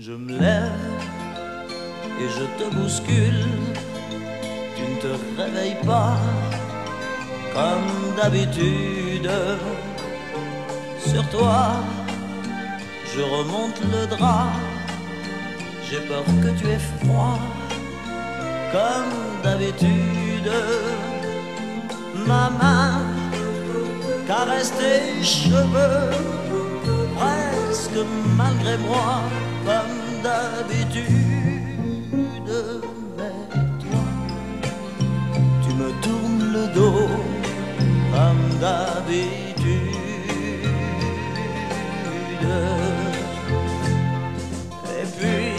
Je me lève et je te bouscule. Tu ne te réveilles pas comme d'habitude. Sur toi, je remonte le drap. J'ai peur que tu aies froid comme d'habitude. Ma main caresse tes cheveux presque malgré moi comme d'habitude. Mais toi, tu me tournes le dos comme d'habitude. Et puis,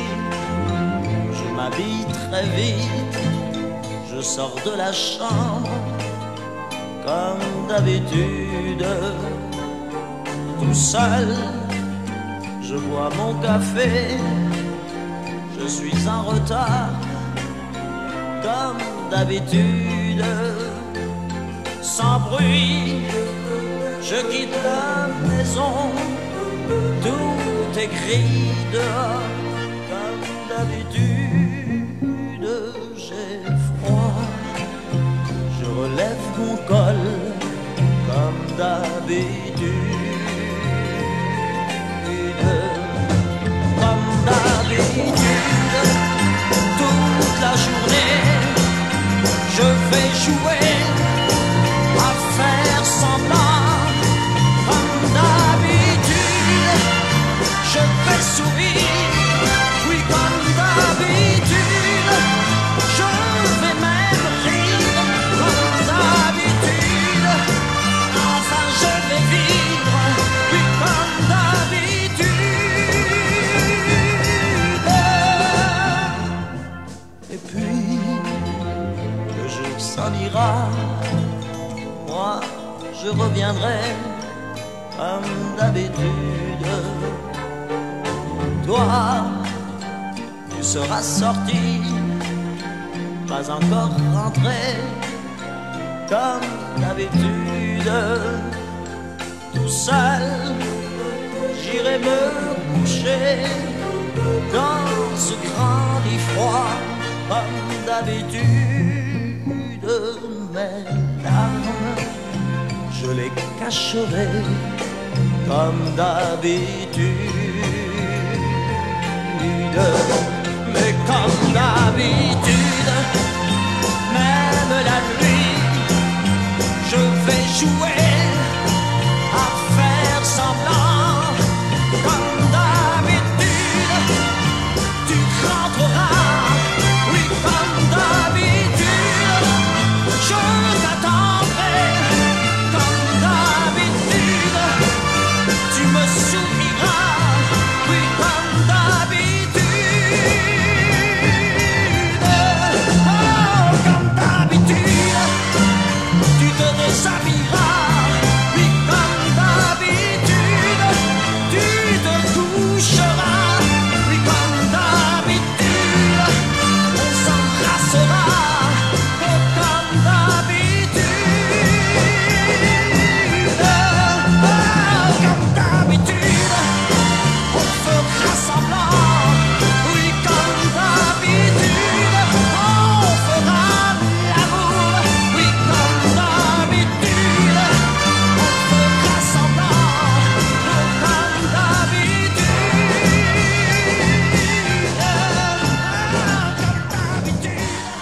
je m'habille très vite, je sors de la chambre comme d'habitude, tout seul je bois mon café, je suis en retard, comme d'habitude, sans bruit, je quitte la maison, tout écrit dehors, comme d'habitude, j'ai froid, je relève mon col, comme d'habitude. Toute la journée, je vais jouer s'en ira, moi je reviendrai comme d'habitude. Toi, tu seras sorti, pas encore rentré comme d'habitude. Tout seul, j'irai me coucher dans ce grand lit froid comme d'habitude. Mes larmes, je les cacherai comme d'habitude. Mais comme d'habitude, même la nuit, je vais jouer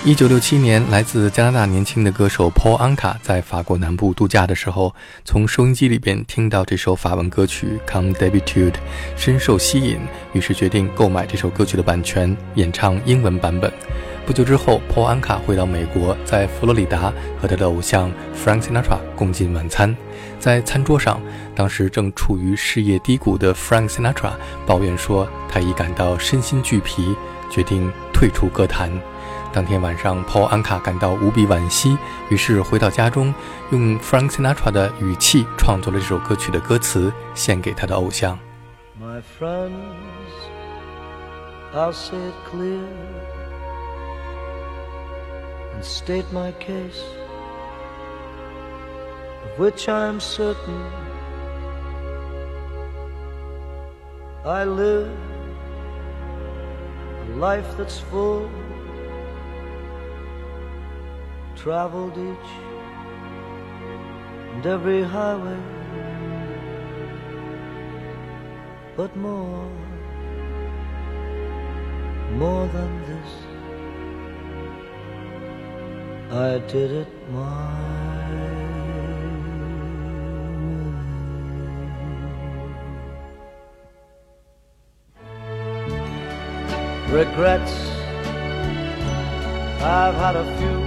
一九六七年，来自加拿大年轻的歌手 Paul Anka 在法国南部度假的时候，从收音机里边听到这首法文歌曲《Come Debitude》，深受吸引，于是决定购买这首歌曲的版权，演唱英文版本。不久之后，Paul Anka 回到美国，在佛罗里达和他的偶像 Frank Sinatra 共进晚餐。在餐桌上，当时正处于事业低谷的 Frank Sinatra 抱怨说，他已感到身心俱疲，决定退出歌坛。当天晚上，Paul 安卡感到无比惋惜，于是回到家中，用 Frank Sinatra 的语气创作了这首歌曲的歌词，献给他的偶像。My friends, I'll say it clear and state my case, of which I'm certain. I live life that's full, traveled each and every highway, but more, more than this, I did it my way. Regrets, I've had a few,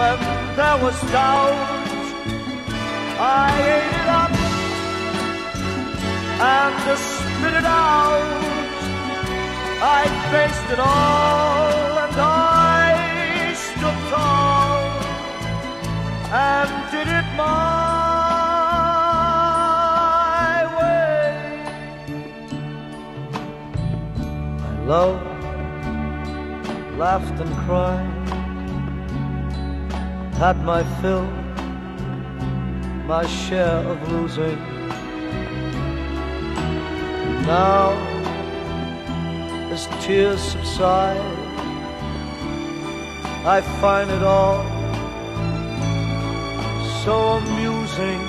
when there was doubt, I ate it up and to spit it out. I faced it all and I stood tall and did it my way. I loved, laughed and cried, had my fill, my share of losing. Now, as tears subside, I find it all so amusing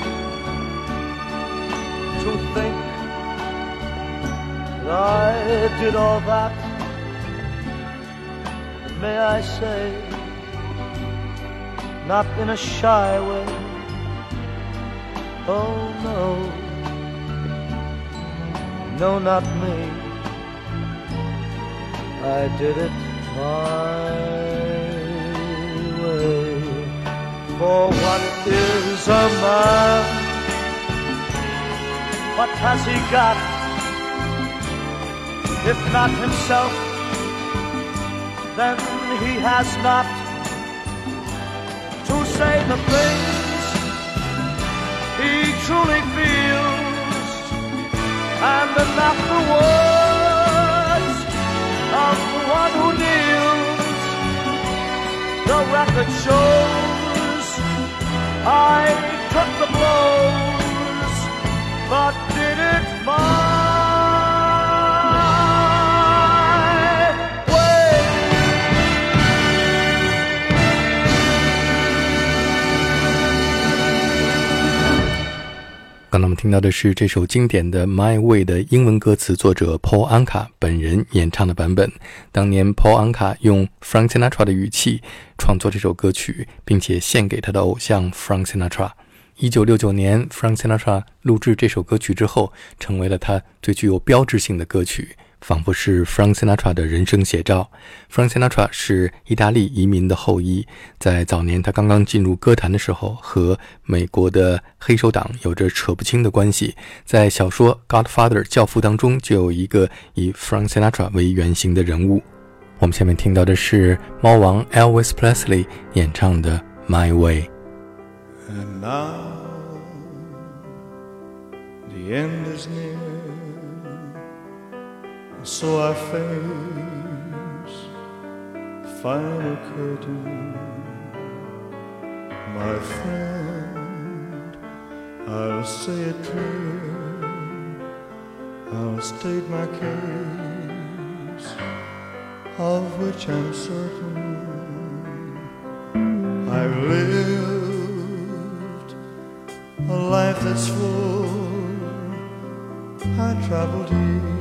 to think that I did all that. May I say, not in a shy way. Oh no, no, not me. I did it my way. For what is a man? What has he got? If not himself, then he has not say the things he truly feels and not the words of the one who kneels. The record shows I took the blows, but did it my 刚才我们听到的是这首经典的《My Way》的英文歌词，作者 Paul Anka 本人演唱的版本。当年 Paul Anka 用 Frank Sinatra 的语气创作这首歌曲，并且献给他的偶像 Frank Sinatra。一九六九年，Frank Sinatra 录制这首歌曲之后，成为了他最具有标志性的歌曲。仿佛是 Frank Sinatra 的人生写照。Frank Sinatra 是意大利移民的后裔，在早年他刚刚进入歌坛的时候，和美国的黑手党有着扯不清的关系。在小说《Godfather》教父当中，就有一个以 Frank Sinatra 为原型的人物。我们下面听到的是猫王 Elvis Presley 演唱的《My Way》。The end is near, so I face final curtain. My friend, I'll say it clear, I'll state my case, of which I'm certain. I've lived a life that's full. I traveled each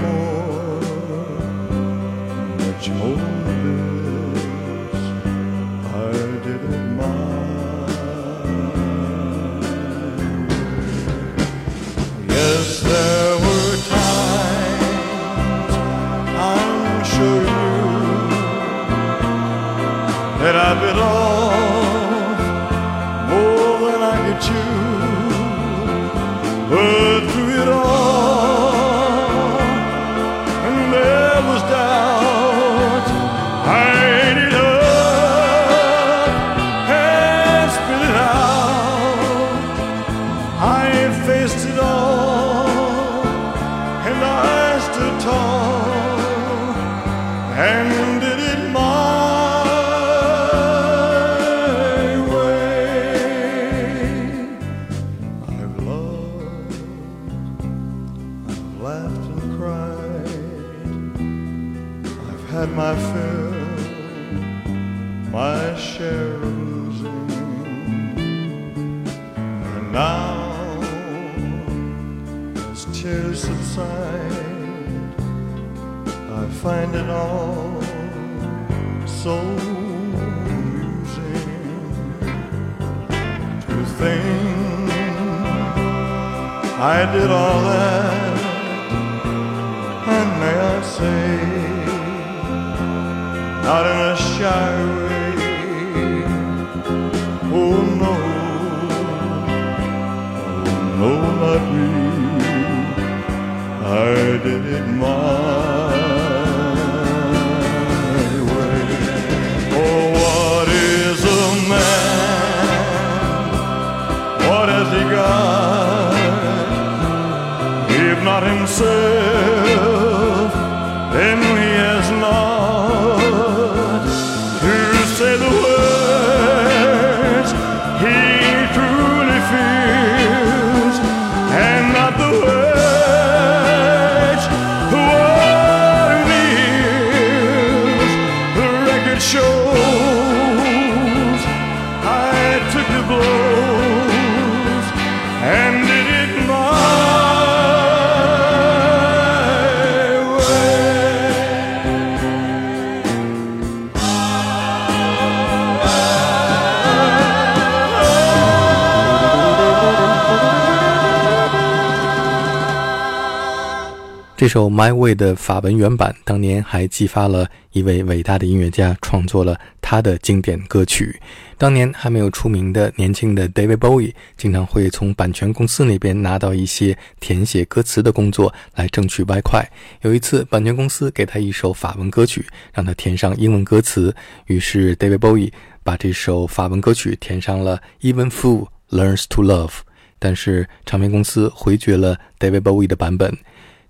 to think I did all that, and may I say, not in a shy way. Oh no, oh no, not me. I did it my not himself, 首《My Way》的法文原版，当年还激发了一位伟大的音乐家创作了他的经典歌曲。当年还没有出名的年轻的 David Bowie，经常会从版权公司那边拿到一些填写歌词的工作来挣取外快。有一次，版权公司给他一首法文歌曲，让他填上英文歌词，于是 David Bowie 把这首法文歌曲填上了 Even Fool Learns to Love。但是唱片公司回绝了 David Bowie 的版本。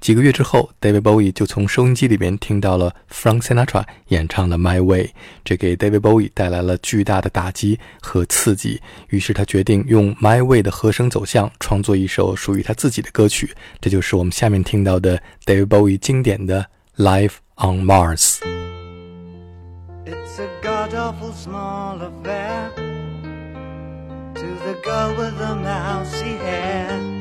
几个月之后，David Bowie 就从收音机里边听到了 Frank Sinatra 演唱的《My Way》，这给 David Bowie 带来了巨大的打击和刺激。于是他决定用《My Way》的和声走向创作一首属于他自己的歌曲，这就是我们下面听到的 David Bowie 经典的《Life on Mars》。It's a god awful small affair to the girl with the mousy hair.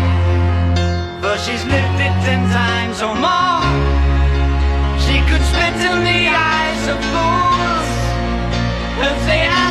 she's lived it ten times or more. She could spit in the eyes of fools if they ask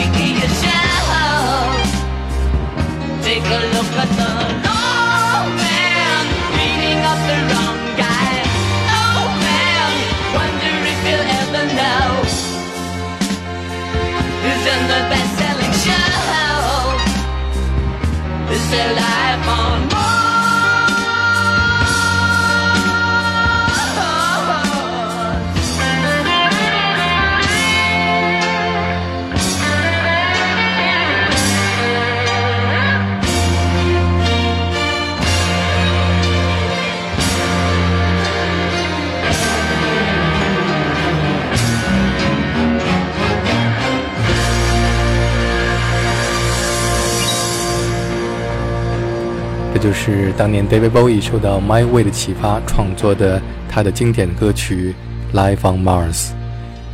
就是当年 David Bowie 受到 My Way 的启发创作的他的经典歌曲《Life on Mars》。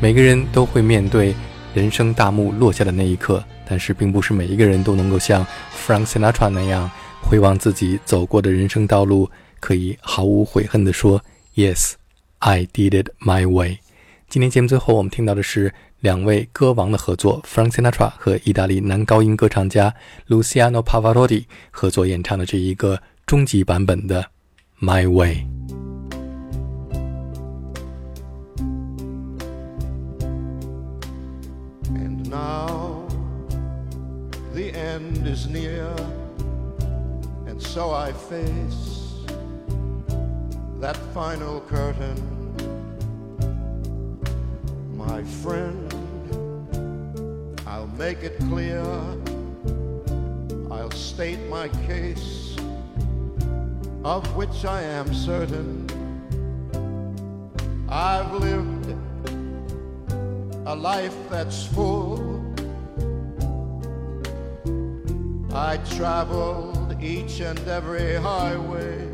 每个人都会面对人生大幕落下的那一刻，但是并不是每一个人都能够像 Frank Sinatra 那样回望自己走过的人生道路，可以毫无悔恨地说 “Yes, I did it my way”。今天节目最后，我们听到的是两位歌王的合作，Frank Sinatra 和意大利男高音歌唱家 Luciano Pavarotti 合作演唱的这一个终极版本的《My Way》。And now the end is near, and so I face that final curtain. My friend, make it clear, I'll state my case, of which I am certain. I've lived a life that's full. I traveled each and every highway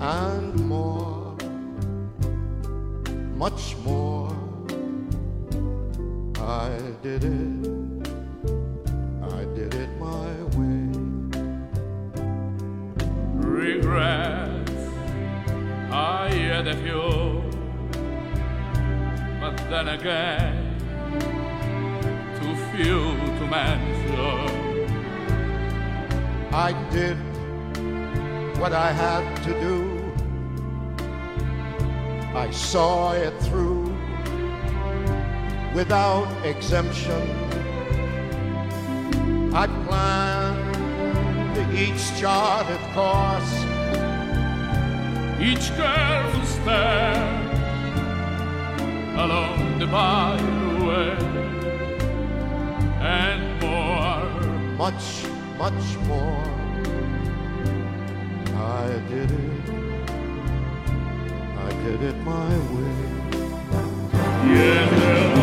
and more, much more. I did it, I did it my way. regrets I had a few but then again too few to mention I did what I had to do. I saw it through without exemption. I planned each charted course, each careful step along the byway, and more, much, much more. I did it, I did it my way. Yes,